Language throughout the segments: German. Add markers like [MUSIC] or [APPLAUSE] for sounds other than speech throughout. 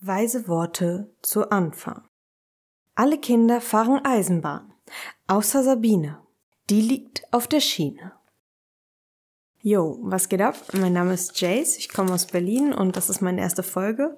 Weise Worte zu Anfang. Alle Kinder fahren Eisenbahn, außer Sabine. Die liegt auf der Schiene. Yo, was geht ab? Mein Name ist Jace, ich komme aus Berlin und das ist meine erste Folge.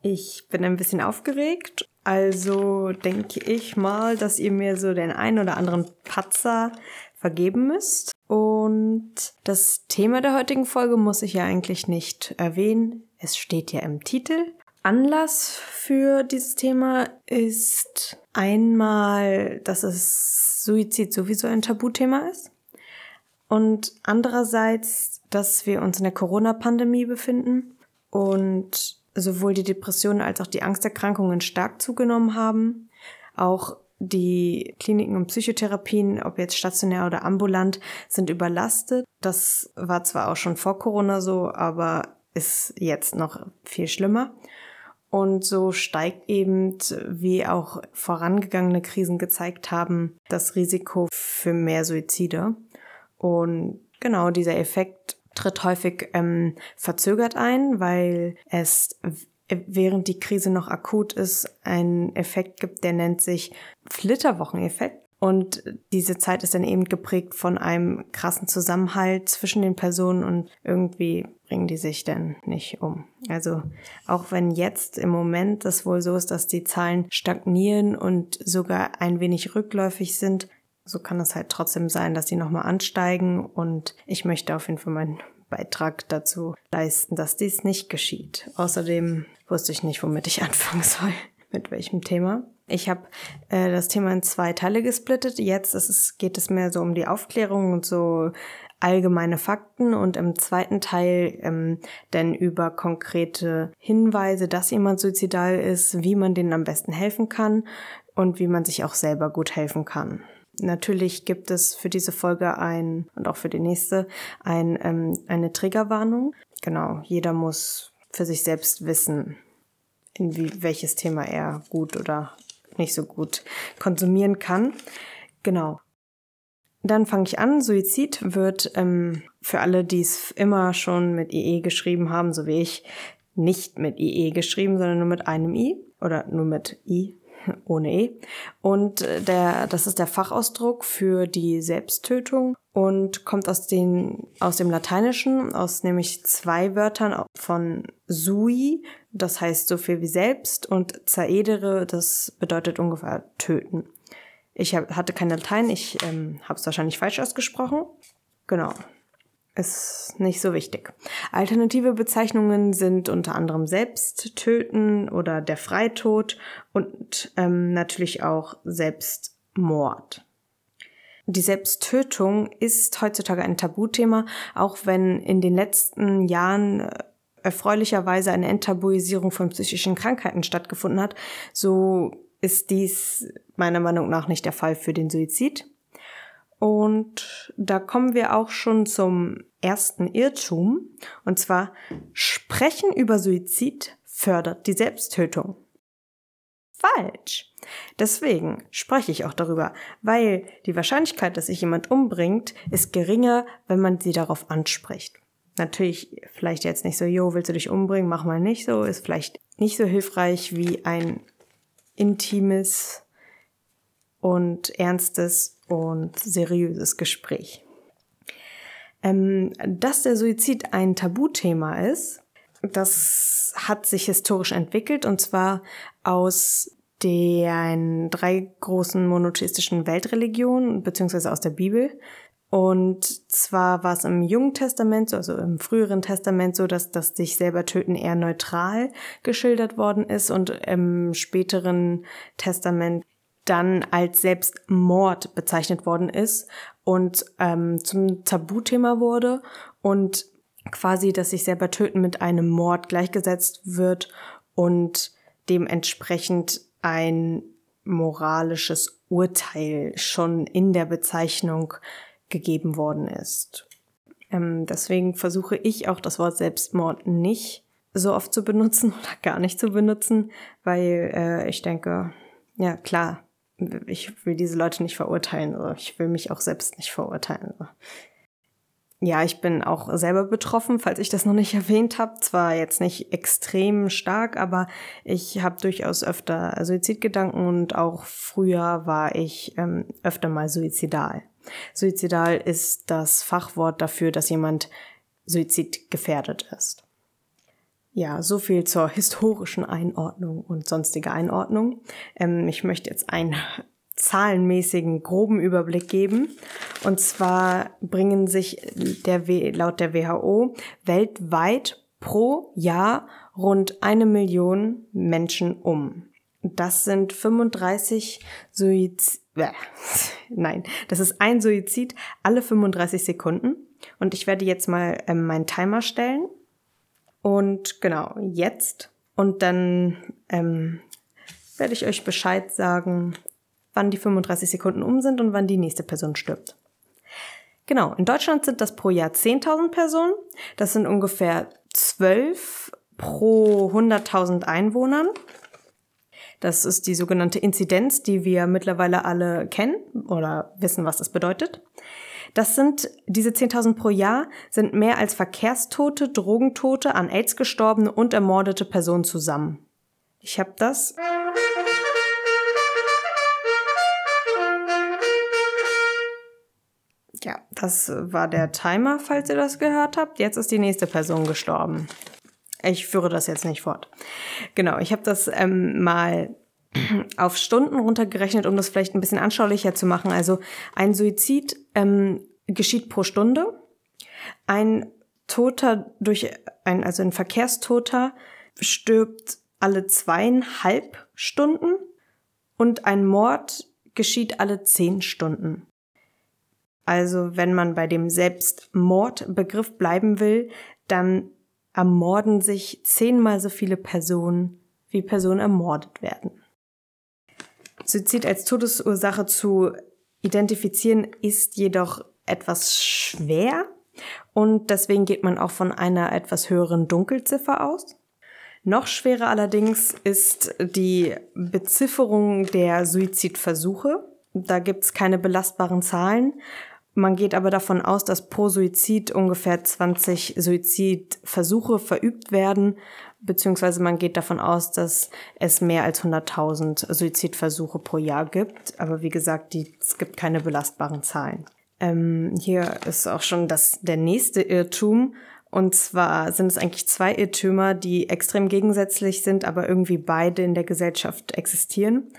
Ich bin ein bisschen aufgeregt, also denke ich mal, dass ihr mir so den einen oder anderen Patzer vergeben müsst. Und das Thema der heutigen Folge muss ich ja eigentlich nicht erwähnen. Es steht ja im Titel. Anlass für dieses Thema ist einmal, dass es Suizid sowieso ein Tabuthema ist und andererseits, dass wir uns in der Corona-Pandemie befinden und sowohl die Depressionen als auch die Angsterkrankungen stark zugenommen haben. Auch die Kliniken und Psychotherapien, ob jetzt stationär oder ambulant, sind überlastet. Das war zwar auch schon vor Corona so, aber ist jetzt noch viel schlimmer. Und so steigt eben, wie auch vorangegangene Krisen gezeigt haben, das Risiko für mehr Suizide. Und genau dieser Effekt tritt häufig ähm, verzögert ein, weil es während die Krise noch akut ist, einen Effekt gibt, der nennt sich Flitterwocheneffekt. Und diese Zeit ist dann eben geprägt von einem krassen Zusammenhalt zwischen den Personen und irgendwie bringen die sich dann nicht um. Also auch wenn jetzt im Moment das wohl so ist, dass die Zahlen stagnieren und sogar ein wenig rückläufig sind, so kann es halt trotzdem sein, dass sie nochmal ansteigen und ich möchte auf jeden Fall meinen Beitrag dazu leisten, dass dies nicht geschieht. Außerdem wusste ich nicht, womit ich [LAUGHS] anfangen soll, mit welchem Thema. Ich habe äh, das Thema in zwei Teile gesplittet. Jetzt es, geht es mehr so um die Aufklärung und so allgemeine Fakten und im zweiten Teil ähm, dann über konkrete Hinweise, dass jemand suizidal ist, wie man denen am besten helfen kann und wie man sich auch selber gut helfen kann. Natürlich gibt es für diese Folge ein und auch für die nächste ein, ähm, eine Triggerwarnung. Genau, jeder muss für sich selbst wissen, in wie, welches Thema er gut oder nicht so gut konsumieren kann. Genau. Dann fange ich an. Suizid wird ähm, für alle, die es immer schon mit IE geschrieben haben, so wie ich, nicht mit IE geschrieben, sondern nur mit einem I oder nur mit I ohne E. Und äh, der, das ist der Fachausdruck für die Selbsttötung und kommt aus, den, aus dem Lateinischen, aus nämlich zwei Wörtern von sui, das heißt so viel wie selbst, und zaedere, das bedeutet ungefähr töten. Ich hab, hatte kein Latein, ich ähm, habe es wahrscheinlich falsch ausgesprochen. Genau. Ist nicht so wichtig. Alternative Bezeichnungen sind unter anderem Selbsttöten oder der Freitod und ähm, natürlich auch Selbstmord. Die Selbsttötung ist heutzutage ein Tabuthema, auch wenn in den letzten Jahren äh, erfreulicherweise eine Enttabuisierung von psychischen Krankheiten stattgefunden hat, so ist dies meiner Meinung nach nicht der Fall für den Suizid. Und da kommen wir auch schon zum ersten Irrtum. Und zwar, Sprechen über Suizid fördert die Selbsttötung falsch. Deswegen spreche ich auch darüber, weil die Wahrscheinlichkeit, dass sich jemand umbringt, ist geringer, wenn man sie darauf anspricht. Natürlich vielleicht jetzt nicht so, jo, willst du dich umbringen, mach mal nicht so, ist vielleicht nicht so hilfreich wie ein intimes und ernstes und seriöses Gespräch. Ähm, dass der Suizid ein Tabuthema ist, das hat sich historisch entwickelt und zwar aus den drei großen monotheistischen Weltreligionen beziehungsweise aus der Bibel. Und zwar war es im Jungen Testament, also im früheren Testament so, dass das sich selber töten eher neutral geschildert worden ist und im späteren Testament dann als Selbstmord bezeichnet worden ist und ähm, zum Tabuthema wurde und quasi, dass sich selber töten mit einem Mord gleichgesetzt wird und dementsprechend ein moralisches Urteil schon in der Bezeichnung gegeben worden ist. Ähm, deswegen versuche ich auch das Wort Selbstmord nicht so oft zu benutzen [LAUGHS] oder gar nicht zu benutzen, weil äh, ich denke, ja klar, ich will diese Leute nicht verurteilen, ich will mich auch selbst nicht verurteilen. Ja, ich bin auch selber betroffen, falls ich das noch nicht [LAUGHS] erwähnt habe. Zwar jetzt nicht extrem stark, aber ich habe durchaus öfter Suizidgedanken und auch früher war ich ähm, öfter mal suizidal. Suizidal ist das Fachwort dafür, dass jemand suizidgefährdet ist. Ja, so viel zur historischen Einordnung und sonstige Einordnung. Ähm, ich möchte jetzt einen zahlenmäßigen groben Überblick geben. Und zwar bringen sich der w laut der WHO weltweit pro Jahr rund eine Million Menschen um. Das sind 35 Suizid. Äh, [LAUGHS] nein, das ist ein Suizid alle 35 Sekunden. Und ich werde jetzt mal ähm, meinen Timer stellen. Und genau, jetzt. Und dann ähm, werde ich euch Bescheid sagen, wann die 35 Sekunden um sind und wann die nächste Person stirbt. Genau, in Deutschland sind das pro Jahr 10.000 Personen. Das sind ungefähr 12 pro 100.000 Einwohnern. Das ist die sogenannte Inzidenz, die wir mittlerweile alle kennen oder wissen, was das bedeutet. Das sind, diese 10.000 pro Jahr sind mehr als Verkehrstote, Drogentote, an AIDS gestorbene und ermordete Personen zusammen. Ich habe das. Das war der Timer, falls ihr das gehört habt. Jetzt ist die nächste Person gestorben. Ich führe das jetzt nicht fort. Genau, ich habe das ähm, mal [CLEARS THROAT] auf Stunden runtergerechnet, um das vielleicht ein bisschen anschaulicher zu machen. Also ein Suizid ähm, geschieht pro Stunde. Ein Toter durch ein, also ein Verkehrstoter stirbt alle zweieinhalb Stunden und ein Mord geschieht alle zehn Stunden. Also wenn man bei dem Selbstmordbegriff bleiben will, dann ermorden sich zehnmal so viele Personen, wie Personen ermordet werden. Suizid als Todesursache zu identifizieren ist jedoch etwas schwer und deswegen geht man auch von einer etwas höheren Dunkelziffer aus. Noch schwerer allerdings ist die Bezifferung der Suizidversuche. Da gibt's keine belastbaren Zahlen man geht aber davon aus, dass pro Suizid ungefähr 20 Suizidversuche verübt werden, beziehungsweise man geht davon aus, dass es mehr als 100.000 Suizidversuche pro Jahr gibt. Aber wie gesagt, die, es gibt keine belastbaren Zahlen. Ähm, hier ist auch schon das, der nächste Irrtum. Und zwar sind es eigentlich zwei Irrtümer, die extrem gegensätzlich sind, aber irgendwie beide in der Gesellschaft existieren.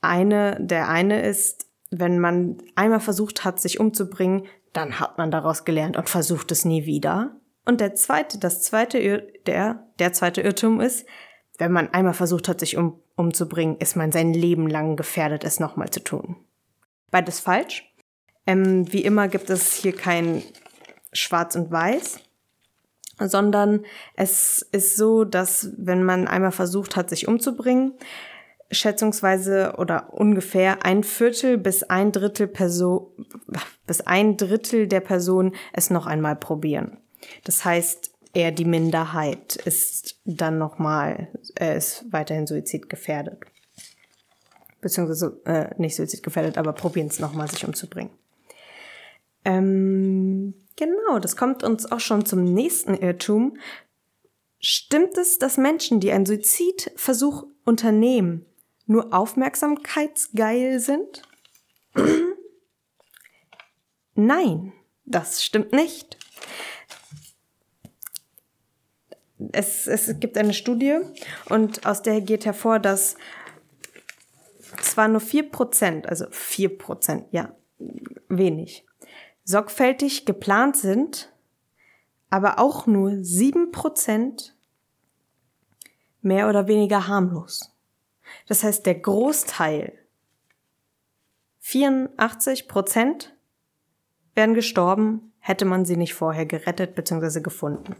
Eine, der eine ist, wenn man einmal versucht hat, sich umzubringen, dann hat man daraus gelernt und versucht es nie wieder. Und der zweite, das zweite, der, der zweite Irrtum ist, wenn man einmal versucht hat, sich um, umzubringen, ist man sein Leben lang gefährdet, es nochmal zu tun. Beides falsch. Ähm, wie immer gibt es hier kein Schwarz und Weiß, sondern es ist so, dass wenn man einmal versucht hat, sich umzubringen, schätzungsweise oder ungefähr ein Viertel bis ein Drittel Person, bis ein Drittel der Personen es noch einmal probieren. Das heißt, eher die Minderheit ist dann nochmal, äh, ist weiterhin suizidgefährdet. Beziehungsweise äh, nicht suizidgefährdet, aber probieren es nochmal, sich umzubringen. Ähm, genau, das kommt uns auch schon zum nächsten Irrtum. Stimmt es, dass Menschen, die einen Suizidversuch unternehmen, nur aufmerksamkeitsgeil sind? [CLEARS THROAT] Nein, das stimmt nicht. Es, es gibt eine Studie und aus der geht hervor, dass zwar nur vier Prozent, also vier Prozent, ja, wenig, sorgfältig geplant sind, aber auch nur sieben Prozent mehr oder weniger harmlos. Das heißt, der Großteil, 84 Prozent, wären gestorben, hätte man sie nicht vorher gerettet bzw. gefunden.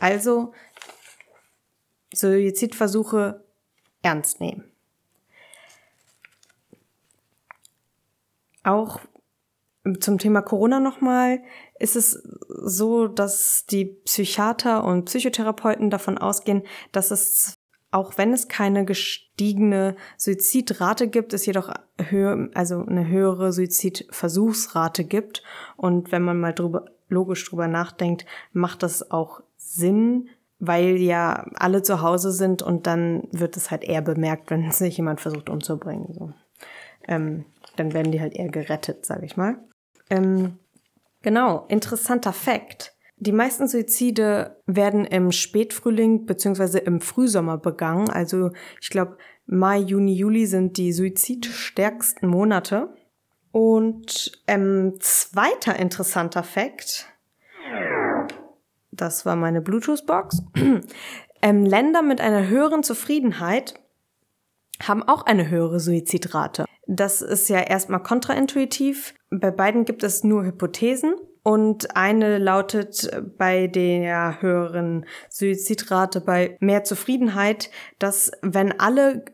Also Suizidversuche ernst nehmen. Auch zum Thema Corona nochmal ist es so, dass die Psychiater und Psychotherapeuten davon ausgehen, dass es auch wenn es keine gestiegene Suizidrate gibt, es jedoch höher, also eine höhere Suizidversuchsrate gibt. Und wenn man mal drüber, logisch drüber nachdenkt, macht das auch Sinn, weil ja alle zu Hause sind und dann wird es halt eher bemerkt, wenn sich jemand versucht umzubringen. So. Ähm, dann werden die halt eher gerettet, sage ich mal. Ähm, genau, interessanter Fakt. Die meisten Suizide werden im Spätfrühling beziehungsweise im Frühsommer begangen. Also ich glaube, Mai, Juni, Juli sind die suizidstärksten Monate. Und ähm, zweiter interessanter Fakt, das war meine Bluetooth-Box, [CLEARS THROAT] ähm, Länder mit einer höheren Zufriedenheit haben auch eine höhere Suizidrate. Das ist ja erstmal kontraintuitiv. Bei beiden gibt es nur Hypothesen. Und eine lautet bei der höheren Suizidrate, bei mehr Zufriedenheit, dass wenn alle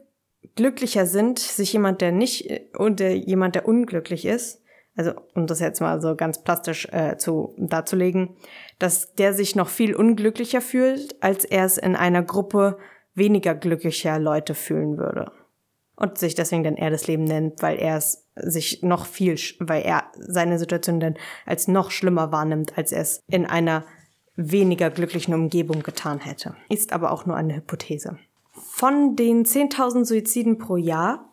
glücklicher sind, sich jemand, der nicht, und jemand, der unglücklich ist, also um das jetzt mal so ganz plastisch äh, zu darzulegen, dass der sich noch viel unglücklicher fühlt, als er es in einer Gruppe weniger glücklicher Leute fühlen würde. Und sich deswegen dann er das Leben nennt, weil er es sich noch viel, weil er seine Situation dann als noch schlimmer wahrnimmt, als er es in einer weniger glücklichen Umgebung getan hätte. Ist aber auch nur eine Hypothese. Von den 10.000 Suiziden pro Jahr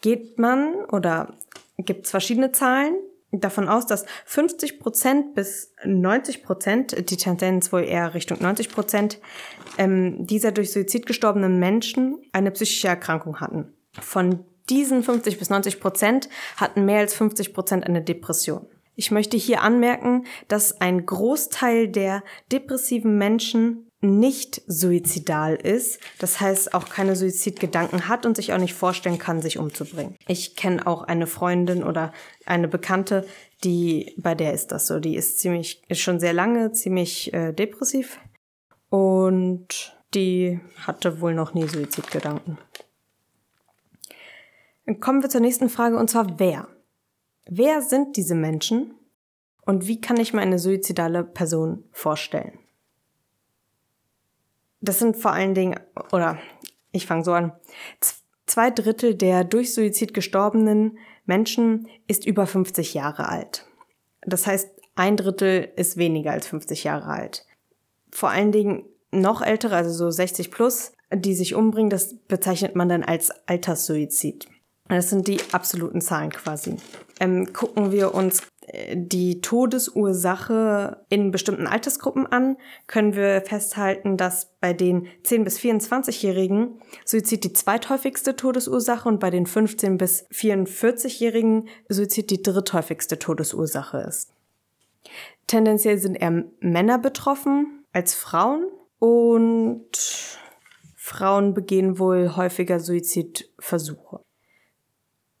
geht man oder gibt es verschiedene Zahlen davon aus, dass 50 Prozent bis 90 Prozent, die Tendenz wohl eher Richtung 90 Prozent, ähm, dieser durch Suizid gestorbenen Menschen eine psychische Erkrankung hatten. Von diesen 50 bis 90 Prozent hatten mehr als 50 Prozent eine Depression. Ich möchte hier anmerken, dass ein Großteil der depressiven Menschen nicht suizidal ist, das heißt auch keine Suizidgedanken hat und sich auch nicht vorstellen kann, sich umzubringen. Ich kenne auch eine Freundin oder eine Bekannte, die bei der ist das so, die ist ziemlich ist schon sehr lange ziemlich äh, depressiv und die hatte wohl noch nie Suizidgedanken. Dann kommen wir zur nächsten Frage und zwar wer? Wer sind diese Menschen und wie kann ich mir eine suizidale Person vorstellen? Das sind vor allen Dingen, oder ich fange so an, zwei Drittel der durch Suizid gestorbenen Menschen ist über 50 Jahre alt. Das heißt, ein Drittel ist weniger als 50 Jahre alt. Vor allen Dingen noch ältere, also so 60 plus, die sich umbringen, das bezeichnet man dann als Alterssuizid. Das sind die absoluten Zahlen quasi. Ähm, gucken wir uns äh, die Todesursache in bestimmten Altersgruppen an, können wir festhalten, dass bei den 10 bis 24-Jährigen Suizid die zweithäufigste Todesursache und bei den 15 bis 44-Jährigen Suizid die dritthäufigste Todesursache ist. Tendenziell sind eher Männer betroffen als Frauen und Frauen begehen wohl häufiger Suizidversuche.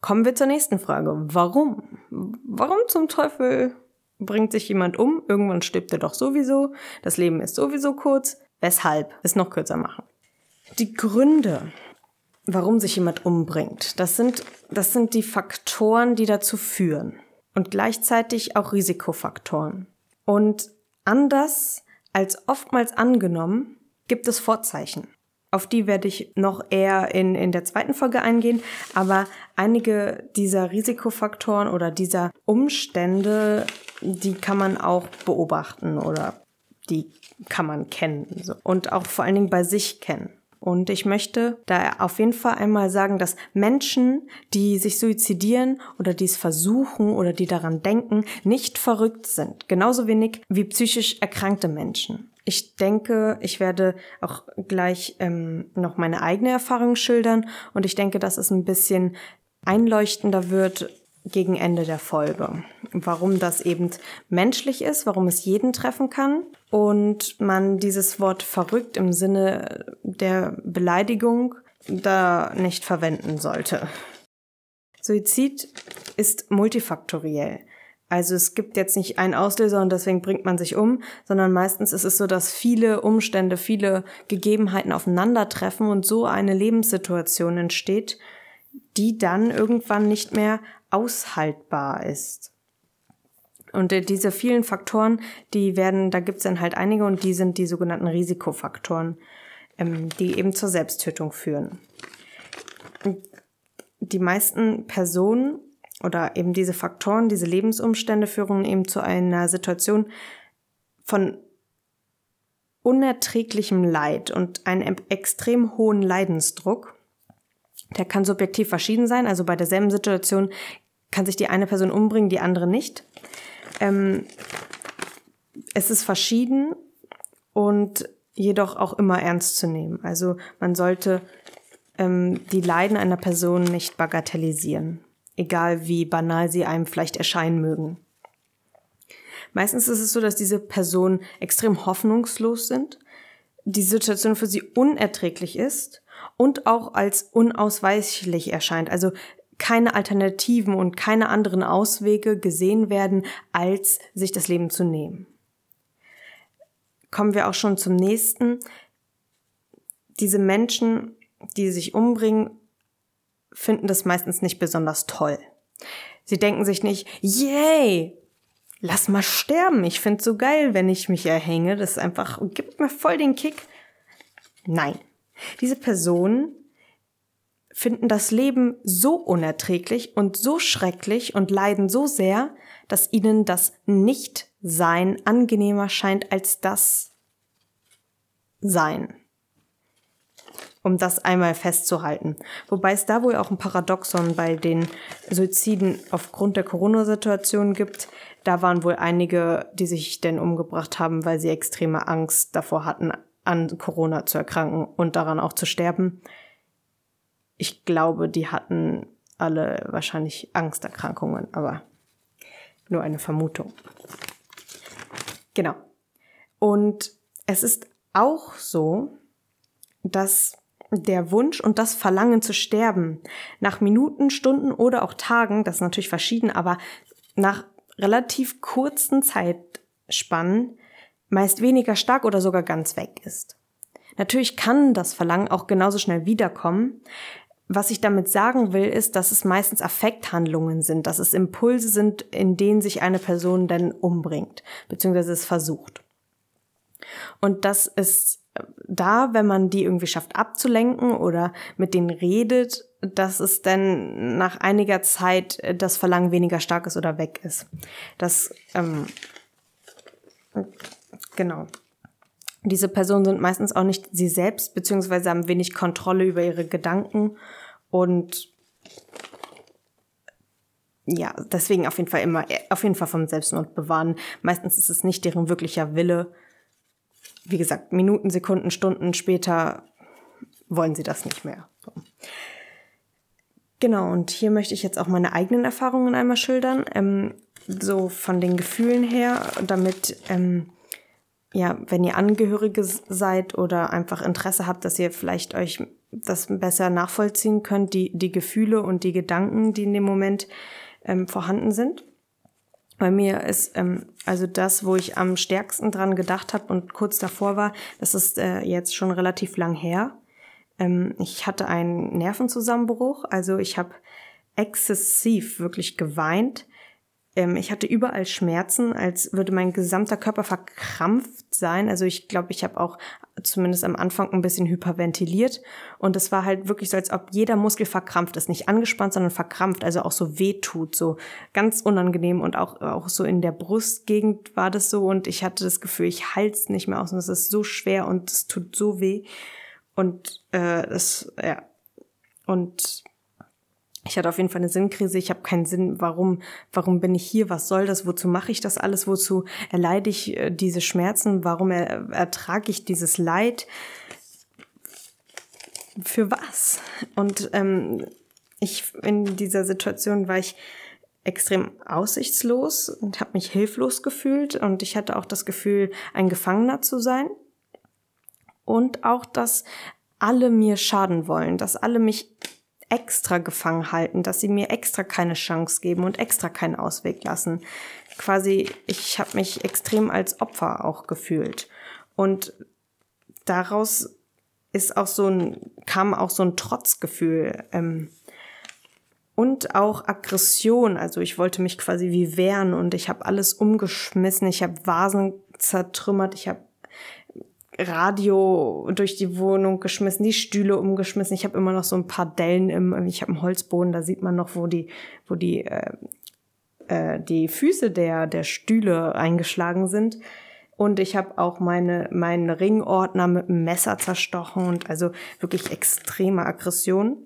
Kommen wir zur nächsten Frage. Warum? Warum zum Teufel bringt sich jemand um? Irgendwann stirbt er doch sowieso. Das Leben ist sowieso kurz. Weshalb? Es noch kürzer machen. Die Gründe, warum sich jemand umbringt, das sind, das sind die Faktoren, die dazu führen. Und gleichzeitig auch Risikofaktoren. Und anders als oftmals angenommen, gibt es Vorzeichen. Auf die werde ich noch eher in, in der zweiten Folge eingehen. Aber einige dieser Risikofaktoren oder dieser Umstände, die kann man auch beobachten oder die kann man kennen. Und auch vor allen Dingen bei sich kennen. Und ich möchte da auf jeden Fall einmal sagen, dass Menschen, die sich suizidieren oder die es versuchen oder die daran denken, nicht verrückt sind. Genauso wenig wie psychisch erkrankte Menschen. Ich denke, ich werde auch gleich ähm, noch meine eigene Erfahrung schildern und ich denke, dass es ein bisschen einleuchtender wird gegen Ende der Folge. Warum das eben menschlich ist, warum es jeden treffen kann und man dieses Wort verrückt im Sinne der Beleidigung da nicht verwenden sollte. Suizid ist multifaktoriell. Also es gibt jetzt nicht einen Auslöser und deswegen bringt man sich um, sondern meistens ist es so, dass viele Umstände, viele Gegebenheiten aufeinandertreffen und so eine Lebenssituation entsteht, die dann irgendwann nicht mehr aushaltbar ist. Und diese vielen Faktoren, die werden, da gibt es dann halt einige und die sind die sogenannten Risikofaktoren, ähm, die eben zur Selbsttötung führen. Die meisten Personen oder eben diese Faktoren, diese Lebensumstände führen eben zu einer Situation von unerträglichem Leid und einem extrem hohen Leidensdruck. Der kann subjektiv verschieden sein, also bei derselben Situation kann sich die eine Person umbringen, die andere nicht. Ähm, es ist verschieden und jedoch auch immer ernst zu nehmen. Also man sollte ähm, die Leiden einer Person nicht bagatellisieren, egal wie banal sie einem vielleicht erscheinen mögen. Meistens ist es so, dass diese Personen extrem hoffnungslos sind, die Situation für sie unerträglich ist und auch als unausweichlich erscheint. Also keine Alternativen und keine anderen Auswege gesehen werden, als sich das Leben zu nehmen. Kommen wir auch schon zum nächsten. Diese Menschen, die sich umbringen, finden das meistens nicht besonders toll. Sie denken sich nicht, yay, lass mal sterben. Ich find's so geil, wenn ich mich erhänge. Das ist einfach, gibt mir voll den Kick. Nein. Diese Personen finden das Leben so unerträglich und so schrecklich und leiden so sehr, dass ihnen das Nicht-Sein angenehmer scheint als das Sein. Um das einmal festzuhalten. Wobei es da wohl auch ein Paradoxon bei den Suiziden aufgrund der Corona-Situation gibt, da waren wohl einige, die sich denn umgebracht haben, weil sie extreme Angst davor hatten, an Corona zu erkranken und daran auch zu sterben. Ich glaube, die hatten alle wahrscheinlich Angsterkrankungen, aber nur eine Vermutung. Genau. Und es ist auch so, dass der Wunsch und das Verlangen zu sterben nach Minuten, Stunden oder auch Tagen, das ist natürlich verschieden, aber nach relativ kurzen Zeitspannen meist weniger stark oder sogar ganz weg ist. Natürlich kann das Verlangen auch genauso schnell wiederkommen. Was ich damit sagen will, ist, dass es meistens Affekthandlungen sind, dass es Impulse sind, in denen sich eine Person dann umbringt, beziehungsweise es versucht. Und das ist da, wenn man die irgendwie schafft abzulenken oder mit denen redet, dass es dann nach einiger Zeit äh, das Verlangen weniger stark ist oder weg ist. Das, ähm, genau. Diese Personen sind meistens auch nicht sie selbst, beziehungsweise haben wenig Kontrolle über ihre Gedanken und ja, deswegen auf jeden Fall immer, auf jeden Fall vom Selbstmord bewahren. Meistens ist es nicht deren wirklicher Wille. Wie gesagt, Minuten, Sekunden, Stunden später wollen sie das nicht mehr. So. Genau, und hier möchte ich jetzt auch meine eigenen Erfahrungen einmal schildern, ähm, so von den Gefühlen her, damit, ähm, ja, wenn ihr Angehörige seid oder einfach Interesse habt, dass ihr vielleicht euch das besser nachvollziehen könnt, die, die Gefühle und die Gedanken, die in dem Moment ähm, vorhanden sind. Bei mir ist ähm, also das, wo ich am stärksten dran gedacht habe und kurz davor war, das ist äh, jetzt schon relativ lang her. Ähm, ich hatte einen Nervenzusammenbruch, also ich habe exzessiv wirklich geweint. Ähm, ich hatte überall Schmerzen, als würde mein gesamter Körper verkrampft sein. Also ich glaube, ich habe auch zumindest am Anfang ein bisschen hyperventiliert. Und es war halt wirklich so, als ob jeder Muskel verkrampft ist. Nicht angespannt, sondern verkrampft, also auch so weh tut. So ganz unangenehm und auch, auch so in der Brustgegend war das so. Und ich hatte das Gefühl, ich halt's nicht mehr aus und es ist so schwer und es tut so weh. Und äh, das, ja. Und ich hatte auf jeden Fall eine Sinnkrise. Ich habe keinen Sinn, warum, warum bin ich hier? Was soll das? Wozu mache ich das alles? Wozu erleide ich äh, diese Schmerzen? Warum er, ertrage ich dieses Leid? Für was? Und ähm, ich in dieser Situation war ich extrem aussichtslos und habe mich hilflos gefühlt und ich hatte auch das Gefühl, ein Gefangener zu sein und auch, dass alle mir schaden wollen, dass alle mich extra gefangen halten, dass sie mir extra keine Chance geben und extra keinen Ausweg lassen. Quasi, ich habe mich extrem als Opfer auch gefühlt. Und daraus ist auch so ein, kam auch so ein Trotzgefühl. Ähm, und auch Aggression. Also ich wollte mich quasi wie wehren und ich habe alles umgeschmissen. Ich habe Vasen zertrümmert. Ich habe Radio durch die Wohnung geschmissen, die Stühle umgeschmissen. Ich habe immer noch so ein paar Dellen im, ich habe einen Holzboden, da sieht man noch, wo die, wo die, äh, äh, die Füße der, der Stühle eingeschlagen sind. Und ich habe auch meine, meinen Ringordner mit einem Messer zerstochen und also wirklich extreme Aggression.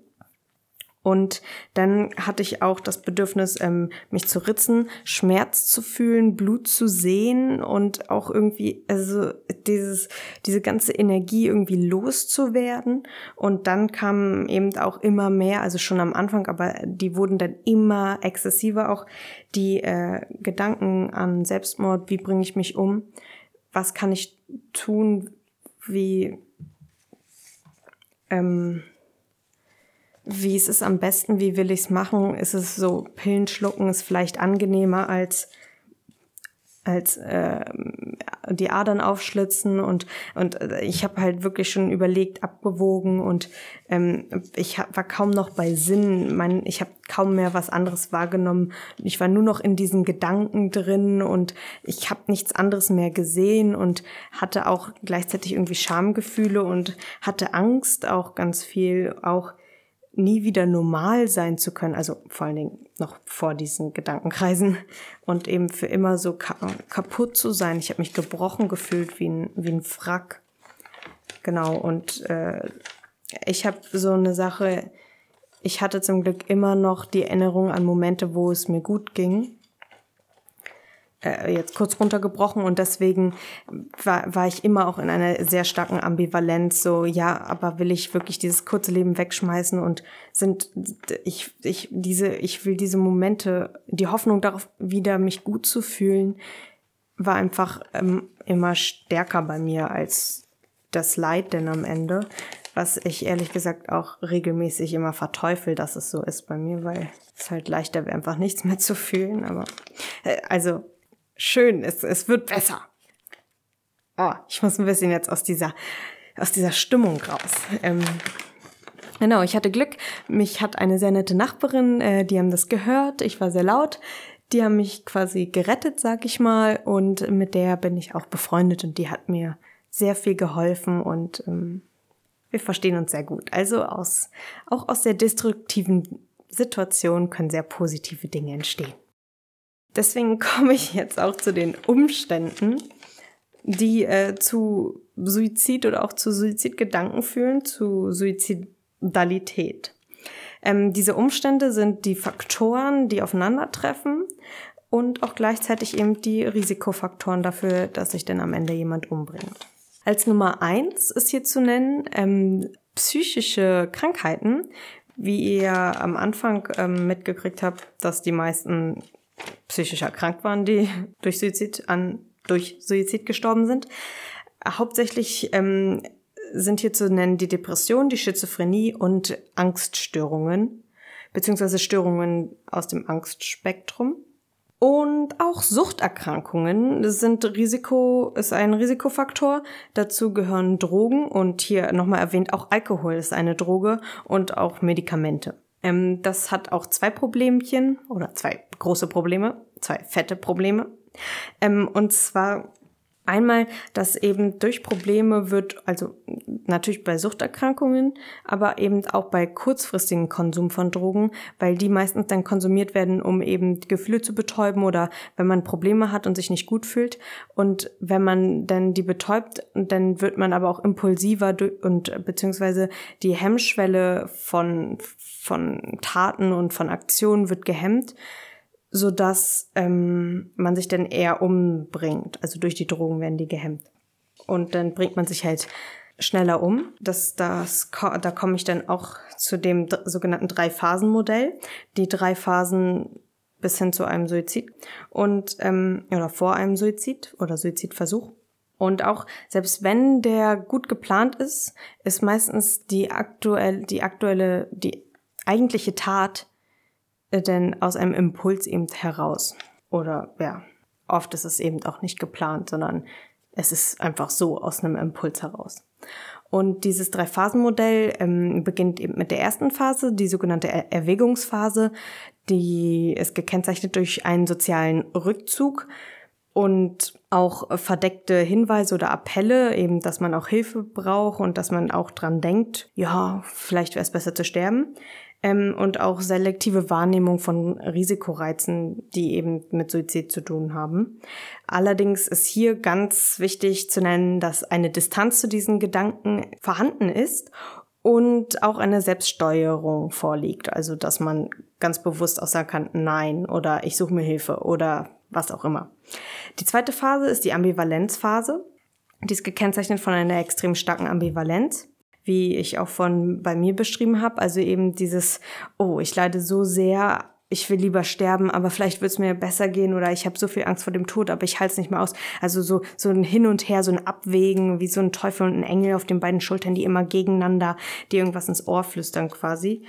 Und dann hatte ich auch das Bedürfnis, ähm, mich zu ritzen, Schmerz zu fühlen, Blut zu sehen und auch irgendwie, also dieses, diese ganze Energie irgendwie loszuwerden. Und dann kam eben auch immer mehr, also schon am Anfang, aber die wurden dann immer exzessiver, auch die äh, Gedanken an Selbstmord, wie bringe ich mich um was kann ich tun, wie, ähm, wie ist es am besten, wie will ich es machen? Ist es so, Pillen schlucken ist vielleicht angenehmer als als äh, die Adern aufschlitzen und und ich habe halt wirklich schon überlegt, abgewogen und ähm, ich hab, war kaum noch bei Sinn. Mein, ich habe kaum mehr was anderes wahrgenommen. Ich war nur noch in diesen Gedanken drin und ich habe nichts anderes mehr gesehen und hatte auch gleichzeitig irgendwie Schamgefühle und hatte Angst auch ganz viel auch nie wieder normal sein zu können, also vor allen Dingen noch vor diesen Gedankenkreisen und eben für immer so ka kaputt zu sein. Ich habe mich gebrochen gefühlt wie ein, wie ein Wrack. Genau, und äh, ich habe so eine Sache, ich hatte zum Glück immer noch die Erinnerung an Momente, wo es mir gut ging äh, jetzt kurz runtergebrochen und deswegen war, war ich immer auch in einer sehr starken Ambivalenz, so ja, aber will ich wirklich dieses kurze Leben wegschmeißen und sind ich ich diese ich will diese Momente, die Hoffnung darauf wieder mich gut zu fühlen, war einfach ähm, immer stärker bei mir als das Leid denn am Ende, was ich ehrlich gesagt auch regelmäßig immer verteufel, dass es so ist bei mir, weil es halt leichter wäre, einfach nichts mehr zu fühlen, aber äh, also schön, es, es wird besser. Oh, ich muss ein bisschen jetzt aus dieser, aus dieser Stimmung raus. Ähm, genau, ich hatte Glück. Mich hat eine sehr nette Nachbarin, äh, die haben das gehört. Ich war sehr laut. Die haben mich quasi gerettet, sag ich mal. Und mit der bin ich auch befreundet und die hat mir sehr viel geholfen und ähm, wir verstehen uns sehr gut. Also aus, auch aus der destruktiven Situation können sehr positive Dinge entstehen. Deswegen [LAUGHS] komme ich jetzt auch zu den Umständen, die äh, zu Suizid oder auch zu Suizidgedanken führen, zu Suizidalität. Ähm, diese Umstände sind die Faktoren, die aufeinandertreffen und auch gleichzeitig eben die Risikofaktoren dafür, dass sich denn am Ende jemand umbringt. Als Nummer eins ist hier zu nennen ähm, psychische Krankheiten, wie ihr am Anfang ähm, mitgekriegt habt, dass die meisten psychisch erkrankt waren, die [LAUGHS] durch Suizid an durch Suizid gestorben sind. Hauptsächlich ähm, sind hier zu nennen die Depression, die Schizophrenie und Angststörungen, beziehungsweise Störungen aus dem Angstspektrum. Und auch Suchterkrankungen sind Risiko, ist ein Risikofaktor. Dazu gehören Drogen und hier nochmal erwähnt, auch Alkohol ist eine Droge und auch Medikamente. Ähm, das hat auch zwei Problemchen oder zwei große Probleme, zwei fette Probleme. Ähm, und zwar Einmal, dass eben durch Probleme wird, also natürlich bei Suchterkrankungen, aber eben auch bei kurzfristigen Konsum von Drogen, weil die meistens dann konsumiert werden, um eben Gefühle zu betäuben oder wenn man Probleme hat und sich nicht gut fühlt. Und wenn man dann die betäubt, dann wird man aber auch impulsiver und beziehungsweise die Hemmschwelle von, von Taten und von Aktionen wird gehemmt so dass ähm, man sich dann eher umbringt. Also durch die Drogen werden die gehemmt. Und dann bringt man sich halt schneller um. Das, das, da komme ich dann auch zu dem sogenannten Drei-Phasen-Modell. Die drei Phasen bis hin zu einem Suizid und ähm, oder vor einem Suizid oder Suizidversuch. Und auch selbst wenn der gut geplant ist, ist meistens die aktuell die aktuelle die eigentliche Tat äh, denn aus einem Impuls eben heraus. Oder ja, oft ist es eben auch nicht geplant, sondern es ist einfach so aus einem Impuls heraus. Und dieses Drei-Phasen-Modell ähm, beginnt eben mit der ersten Phase, die sogenannte er Erwägungsphase. Die ist gekennzeichnet durch einen sozialen Rückzug. und auch verdeckte Hinweise oder Appelle, eben, dass man auch Hilfe braucht und dass man auch dran denkt, ja, vielleicht wäre es besser zu sterben. Ähm, und auch selektive Wahrnehmung von Risikoreizen, die eben mit Suizid zu tun haben. Allerdings ist hier ganz wichtig zu nennen, dass eine Distanz zu diesen Gedanken vorhanden ist und auch eine Selbststeuerung vorliegt. Also, dass man ganz bewusst auch kann, nein oder ich suche mir Hilfe oder was auch immer. Die zweite Phase ist die Ambivalenzphase. Die ist gekennzeichnet von einer extrem starken Ambivalenz, wie ich auch von bei mir beschrieben habe. Also eben dieses, oh, ich leide so sehr, ich will lieber sterben, aber vielleicht wird es mir besser gehen oder ich habe so viel Angst vor dem Tod, aber ich halte es nicht mehr aus. Also so, so ein Hin und Her, so ein Abwägen, wie so ein Teufel und ein Engel auf den beiden Schultern, die immer gegeneinander, die irgendwas ins Ohr flüstern quasi.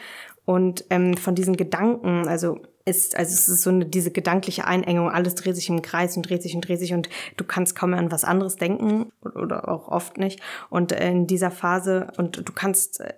Und ähm, von diesen Gedanken, also ist, also es ist so eine, diese gedankliche Einengung, alles dreht sich im Kreis und dreht sich und dreht sich und du kannst kaum mehr an was anderes denken oder auch oft nicht. Und in dieser Phase, und du kannst äh,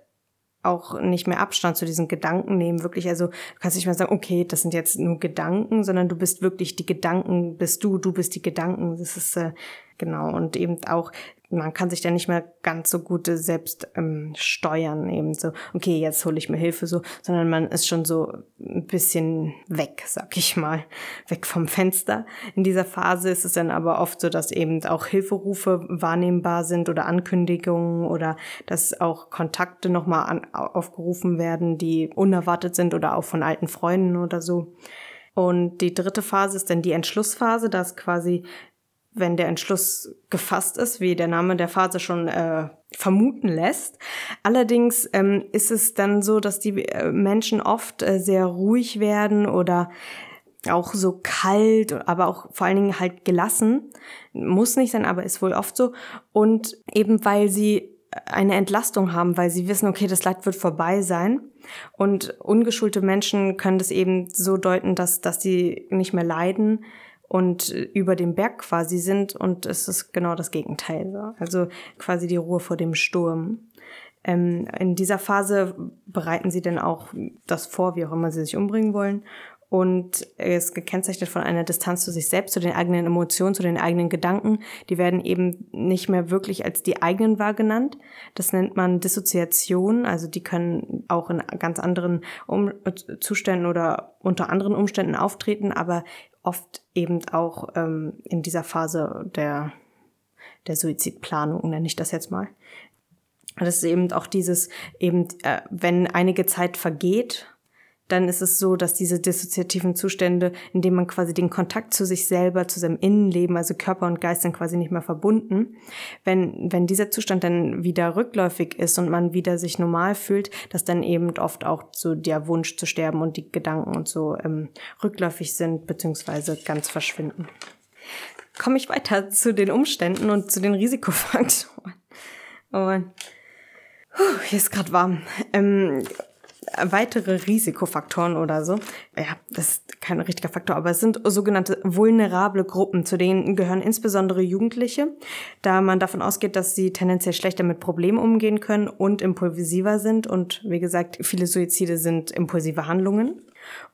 auch nicht mehr Abstand zu diesen Gedanken nehmen, wirklich. Also du kannst nicht mehr sagen, okay, das sind jetzt nur Gedanken, sondern du bist wirklich die Gedanken, bist du, du bist die Gedanken. Das ist äh, genau und eben auch man kann sich dann nicht mehr ganz so gut selbst ähm, steuern, eben so, okay, jetzt hole ich mir Hilfe so, sondern man ist schon so ein bisschen weg, sag ich mal, weg vom Fenster. In dieser Phase ist es dann aber oft so, dass eben auch Hilferufe wahrnehmbar sind oder Ankündigungen oder dass auch Kontakte nochmal an, aufgerufen werden, die unerwartet sind oder auch von alten Freunden oder so. Und die dritte Phase ist dann die Entschlussphase, dass quasi wenn der Entschluss gefasst ist, wie der Name der Phase schon äh, vermuten lässt. Allerdings ähm, ist es dann so, dass die äh, Menschen oft äh, sehr ruhig werden oder auch so kalt, aber auch vor allen Dingen halt gelassen. Muss nicht sein, aber ist wohl oft so. Und eben weil sie eine Entlastung haben, weil sie wissen, okay, das Leid wird vorbei sein. Und ungeschulte Menschen können das eben so deuten, dass, dass sie nicht mehr leiden, und über dem Berg quasi sind und es ist genau das Gegenteil. So. Also quasi die Ruhe vor dem Sturm. Ähm, in dieser Phase bereiten sie dann auch das vor, wie auch immer sie sich umbringen wollen. Und er ist gekennzeichnet von einer Distanz zu sich selbst, zu den eigenen Emotionen, zu den eigenen Gedanken. Die werden eben nicht mehr wirklich als die eigenen wahrgenannt. Das nennt man Dissoziation. Also die können auch in ganz anderen um Zuständen oder unter anderen Umständen auftreten, aber oft eben auch ähm, in dieser Phase der, der Suizidplanung, nenne ich das jetzt mal. Das ist eben auch dieses, eben, äh, wenn einige Zeit vergeht, dann ist es so, dass diese dissoziativen Zustände, in denen man quasi den Kontakt zu sich selber, zu seinem Innenleben, also Körper und Geist sind quasi nicht mehr verbunden. Wenn, wenn dieser Zustand dann wieder rückläufig ist und man wieder sich normal fühlt, dass dann eben oft auch so der Wunsch zu sterben und die Gedanken und so ähm, rückläufig sind, beziehungsweise ganz verschwinden. Komme ich weiter zu den Umständen und zu den Risikofaktoren. Oh Mann. Puh, hier ist gerade warm. Ähm, weitere Risikofaktoren oder so. Ja, das ist kein richtiger Faktor, aber es sind sogenannte vulnerable Gruppen, zu denen gehören insbesondere Jugendliche, da man davon ausgeht, dass sie tendenziell schlechter mit Problemen umgehen können und impulsiver sind. Und wie gesagt, viele Suizide sind impulsive Handlungen.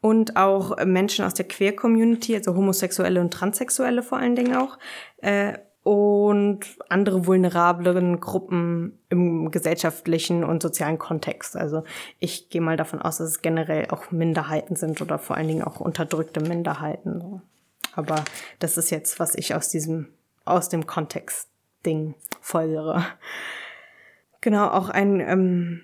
Und auch Menschen aus der Queer-Community, also Homosexuelle und Transsexuelle vor allen Dingen auch, äh, und andere vulnerableren Gruppen im gesellschaftlichen und sozialen Kontext. Also ich gehe mal davon aus, dass es generell auch Minderheiten sind oder vor allen Dingen auch unterdrückte Minderheiten. Aber das ist jetzt, was ich aus diesem, aus dem Kontext-Ding folgere. Genau, auch ein ähm,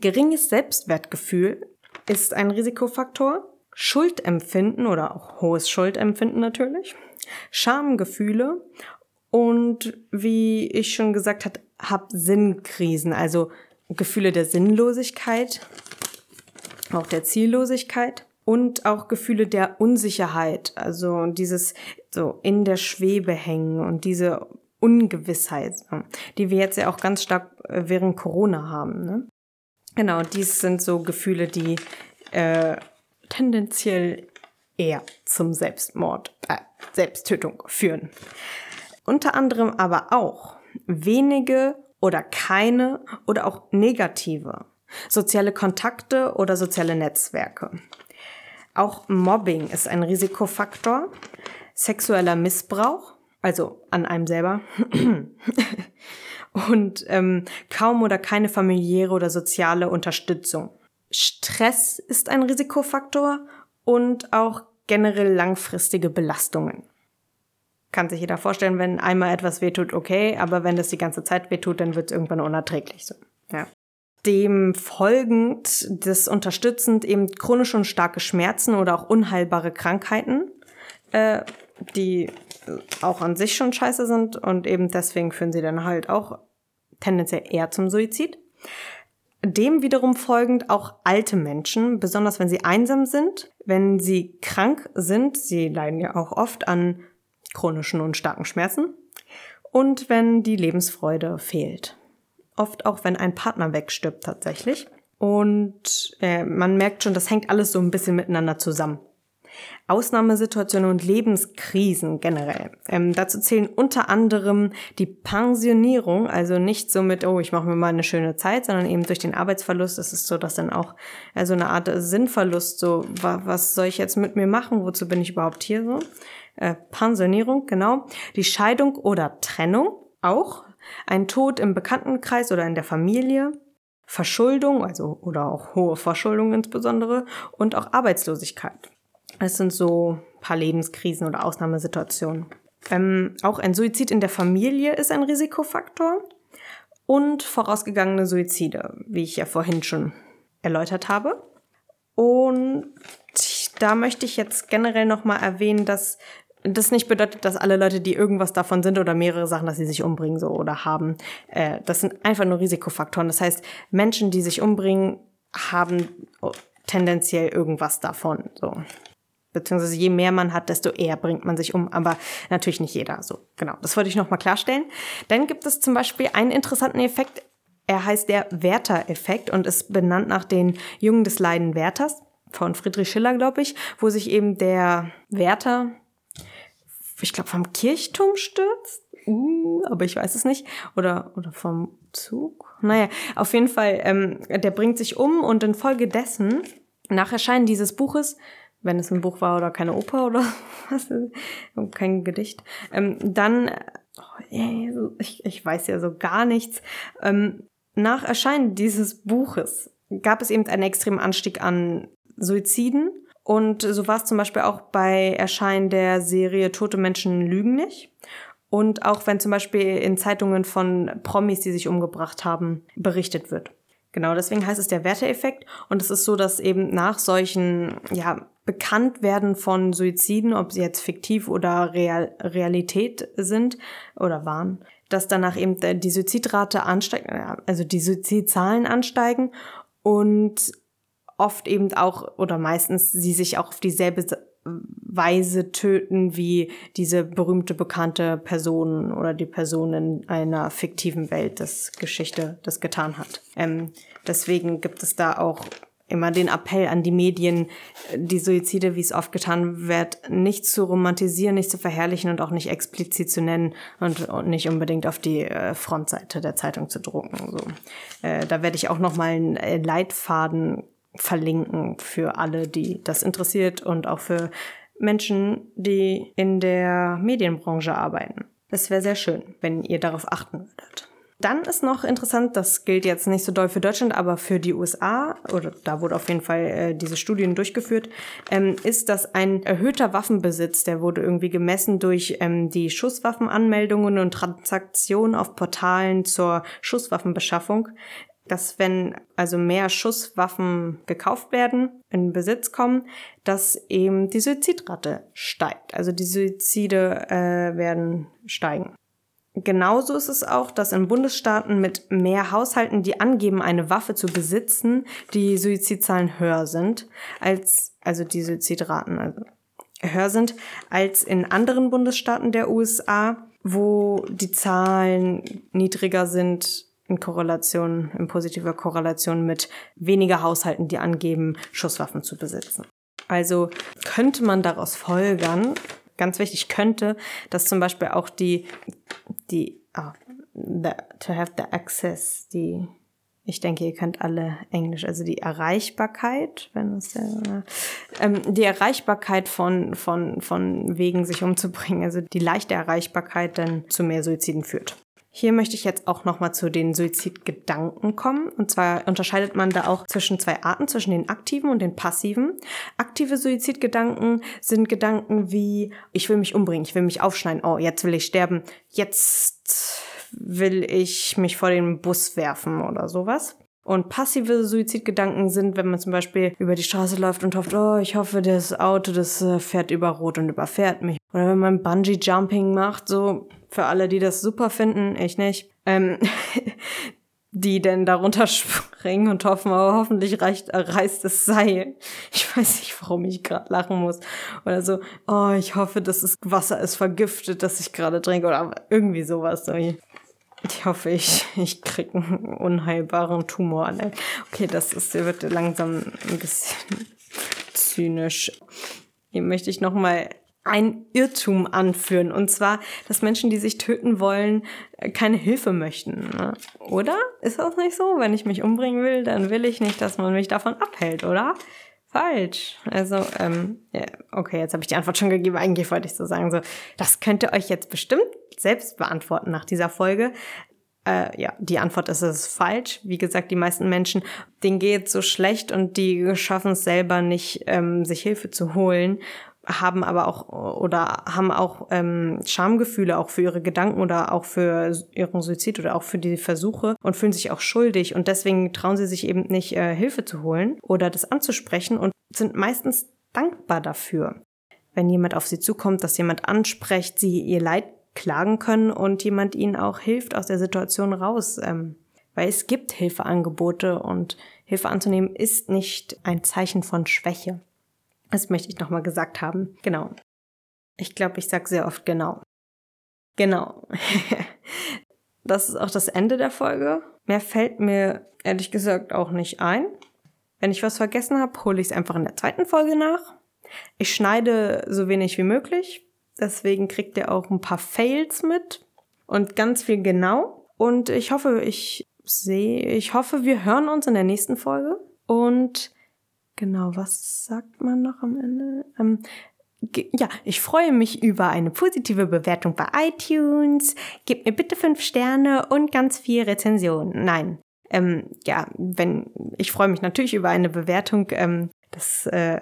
geringes Selbstwertgefühl ist ein Risikofaktor. Schuldempfinden oder auch hohes Schuldempfinden natürlich. Schamgefühle und wie ich schon gesagt habe, hab Sinnkrisen, also Gefühle der Sinnlosigkeit, auch der Ziellosigkeit und auch Gefühle der Unsicherheit, also dieses so in der Schwebe hängen und diese Ungewissheit, die wir jetzt ja auch ganz stark äh, während Corona haben. Ne? Genau, dies sind so Gefühle, die äh, tendenziell eher zum Selbstmord, äh, Selbsttötung führen. Unter anderem aber auch wenige oder keine oder auch negative soziale Kontakte oder soziale Netzwerke. Auch Mobbing ist ein Risikofaktor. sexueller Missbrauch, also an einem selber, [CLEARS THROAT] und ähm, kaum oder keine familiäre oder soziale Unterstützung. Stress ist ein Risikofaktor und auch generell langfristige Belastungen. Kann sich jeder vorstellen, wenn einmal etwas wehtut, okay, aber wenn das die ganze Zeit wehtut, dann wird es irgendwann unerträglich so. Ja. Dem folgend, das unterstützend eben chronische und starke Schmerzen oder auch unheilbare Krankheiten, äh, die auch an sich schon scheiße sind und eben deswegen führen sie dann halt auch tendenziell eher zum Suizid. Dem wiederum folgend auch alte Menschen, besonders wenn sie einsam sind, wenn sie krank sind, sie leiden ja auch oft an chronischen und starken Schmerzen, und wenn die Lebensfreude fehlt. Oft auch, wenn ein Partner wegstirbt tatsächlich. Und äh, man merkt schon, das hängt alles so ein bisschen miteinander zusammen. Ausnahmesituationen und Lebenskrisen generell. Ähm, dazu zählen unter anderem die Pensionierung, also nicht so mit, oh, ich mache mir mal eine schöne Zeit, sondern eben durch den Arbeitsverlust ist es so, dass dann auch äh, so eine Art Sinnverlust, so, wa was soll ich jetzt mit mir machen, wozu bin ich überhaupt hier so? Äh, Pensionierung, genau. Die Scheidung oder Trennung auch. Ein Tod im Bekanntenkreis oder in der Familie. Verschuldung, also oder auch hohe Verschuldung insbesondere und auch Arbeitslosigkeit. Es sind so ein paar Lebenskrisen oder Ausnahmesituationen. Ähm, auch ein Suizid in der Familie ist ein Risikofaktor und vorausgegangene Suizide, wie ich ja vorhin schon erläutert habe. Und da möchte ich jetzt generell nochmal erwähnen, dass das nicht bedeutet, dass alle Leute, die irgendwas davon sind oder mehrere Sachen, dass sie sich umbringen so oder haben, äh, das sind einfach nur Risikofaktoren. Das heißt, Menschen, die sich umbringen, haben tendenziell irgendwas davon. So beziehungsweise je mehr man hat, desto eher bringt man sich um, aber natürlich nicht jeder. So, genau. Das wollte ich nochmal klarstellen. Dann gibt es zum Beispiel einen interessanten Effekt. Er heißt der Werther-Effekt und ist benannt nach den Jungen des Leiden Werthers von Friedrich Schiller, glaube ich, wo sich eben der Werther, ich glaube, vom Kirchturm stürzt. Uh, aber ich weiß es nicht. Oder, oder vom Zug. Naja, auf jeden Fall, ähm, der bringt sich um und infolgedessen, nach Erscheinen dieses Buches, wenn es ein Buch war oder keine Oper oder [LAUGHS] was, kein Gedicht, ähm, dann, oh, ich, ich weiß ja so gar nichts, ähm, nach Erscheinen dieses Buches gab es eben einen extremen Anstieg an Suiziden und so war es zum Beispiel auch bei Erscheinen der Serie Tote Menschen lügen nicht. Und auch wenn zum Beispiel in Zeitungen von Promis, die sich umgebracht haben, berichtet wird. Genau, deswegen heißt es der Werteeffekt. Und es ist so, dass eben nach solchen ja, bekannt werden von Suiziden, ob sie jetzt fiktiv oder Real Realität sind oder waren, dass danach eben die Suizidrate ansteigt, also die Suizidzahlen ansteigen und oft eben auch oder meistens sie sich auch auf dieselbe Weise töten, wie diese berühmte bekannte Person oder die Person in einer fiktiven Welt das Geschichte das getan hat. Ähm, deswegen gibt es da auch immer den Appell an die Medien, die Suizide, wie es oft getan wird, nicht zu romantisieren, nicht zu verherrlichen und auch nicht explizit zu nennen und, und nicht unbedingt auf die äh, Frontseite der Zeitung zu drucken. So. Äh, da werde ich auch noch mal einen äh, Leitfaden verlinken für alle, die das interessiert und auch für Menschen, die in der Medienbranche arbeiten. Das wäre sehr schön, wenn ihr darauf achten würdet. Dann ist noch interessant, das gilt jetzt nicht so doll für Deutschland, aber für die USA, oder da wurde auf jeden Fall äh, diese Studien durchgeführt, ähm, ist, dass ein erhöhter Waffenbesitz, der wurde irgendwie gemessen durch ähm, die Schusswaffenanmeldungen und Transaktionen auf Portalen zur Schusswaffenbeschaffung, dass wenn also mehr Schusswaffen gekauft werden, in Besitz kommen, dass eben die Suizidrate steigt. Also die Suizide äh, werden steigen. Genauso ist es auch, dass in Bundesstaaten mit mehr Haushalten, die angeben, eine Waffe zu besitzen, die Suizidzahlen höher sind als, also die Suizidraten also höher sind als in anderen Bundesstaaten der USA, wo die Zahlen niedriger sind in Korrelation, in positiver Korrelation mit weniger Haushalten, die angeben, Schusswaffen zu besitzen. Also könnte man daraus folgern, ganz wichtig, könnte, dass zum Beispiel auch die, die, ah, the, to have the access, die, Ich denke, ihr könnt alle Englisch. Also die Erreichbarkeit, wenn es ja, ähm, die Erreichbarkeit von, von, von Wegen, sich umzubringen, also die leichte Erreichbarkeit dann zu mehr Suiziden führt. Hier möchte ich jetzt auch nochmal zu den Suizidgedanken kommen. Und zwar unterscheidet man da auch zwischen zwei Arten, zwischen den aktiven und den passiven. Aktive Suizidgedanken sind Gedanken wie, ich will mich umbringen, ich will mich aufschneiden, oh, jetzt will ich sterben, jetzt will ich mich vor den Bus werfen oder sowas. Und passive Suizidgedanken sind, wenn man zum Beispiel über die Straße läuft und hofft, oh, ich hoffe, das Auto, das äh, fährt über Rot und überfährt mich. Oder wenn man Bungee-Jumping macht, so für alle, die das super finden, ich nicht, ähm, [LAUGHS] die denn darunter springen und hoffen, aber hoffentlich reicht, reißt das Seil. Ich weiß nicht, warum ich gerade lachen muss. Oder so, oh, ich hoffe, dass das Wasser ist vergiftet, das ich gerade trinke. Oder irgendwie sowas. So. Ich hoffe, ich, ich kriege einen unheilbaren Tumor. Okay, das ist, wird langsam ein bisschen zynisch. Hier möchte ich nochmal ein Irrtum anführen. Und zwar, dass Menschen, die sich töten wollen, keine Hilfe möchten. Ne? Oder? Ist das nicht so? Wenn ich mich umbringen will, dann will ich nicht, dass man mich davon abhält, oder? Falsch. Also, ähm, ja, okay, jetzt habe ich die Antwort schon gegeben. Eigentlich wollte ich so sagen, so, das könnt ihr euch jetzt bestimmt selbst beantworten nach dieser Folge. Äh, ja, die Antwort ist, es falsch. Wie gesagt, die meisten Menschen, denen geht so schlecht und die schaffen es selber nicht, ähm, sich Hilfe zu holen haben aber auch oder haben auch ähm, Schamgefühle auch für ihre Gedanken oder auch für ihren Suizid oder auch für die Versuche und fühlen sich auch schuldig und deswegen trauen sie sich eben nicht äh, Hilfe zu holen oder das anzusprechen und sind meistens dankbar dafür, wenn jemand auf sie zukommt, dass jemand anspricht, sie ihr Leid klagen können und jemand ihnen auch hilft aus der Situation raus. Ähm, weil es gibt Hilfeangebote und Hilfe anzunehmen ist nicht ein Zeichen von Schwäche. Das möchte ich nochmal gesagt haben. Genau. Ich glaube, ich sage sehr oft genau. Genau. [LAUGHS] das ist auch das Ende der Folge. Mehr fällt mir ehrlich gesagt auch nicht ein. Wenn ich was vergessen habe, hole ich es einfach in der zweiten Folge nach. Ich schneide so wenig wie möglich. Deswegen kriegt ihr auch ein paar Fails mit und ganz viel genau. Und ich hoffe, ich sehe, ich hoffe, wir hören uns in der nächsten Folge. Und genau, was sagt man noch am Ende? Ähm, ja, ich freue mich über eine positive Bewertung bei iTunes. Gebt mir bitte fünf Sterne und ganz viel Rezension. Nein, ähm, ja, wenn ich freue mich natürlich über eine Bewertung. Ähm, das äh,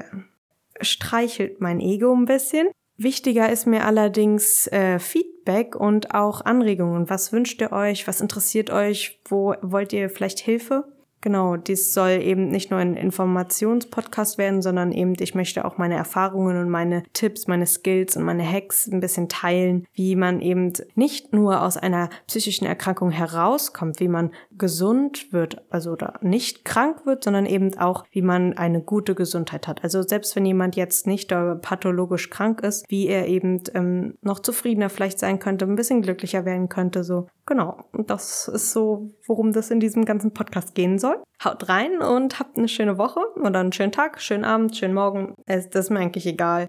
streichelt mein Ego ein bisschen. Wichtiger ist mir allerdings äh, Feedback und auch Anregungen. Was wünscht ihr euch? Was interessiert euch? Wo wollt ihr vielleicht Hilfe? Genau, dies soll eben nicht nur ein Informationspodcast werden, sondern eben ich möchte auch meine Erfahrungen und meine Tipps, meine Skills und meine Hacks ein bisschen teilen, wie man eben nicht nur aus einer psychischen Erkrankung herauskommt, wie man gesund wird, also oder nicht krank wird, sondern eben auch, wie man eine gute Gesundheit hat. Also selbst wenn jemand jetzt nicht pathologisch krank ist, wie er eben ähm, noch zufriedener vielleicht sein könnte, ein bisschen glücklicher werden könnte, so Genau, und das ist so, worum das in diesem ganzen Podcast gehen soll. Haut rein und habt eine schöne Woche oder einen schönen Tag, schönen Abend, schönen Morgen. Das ist mir eigentlich egal.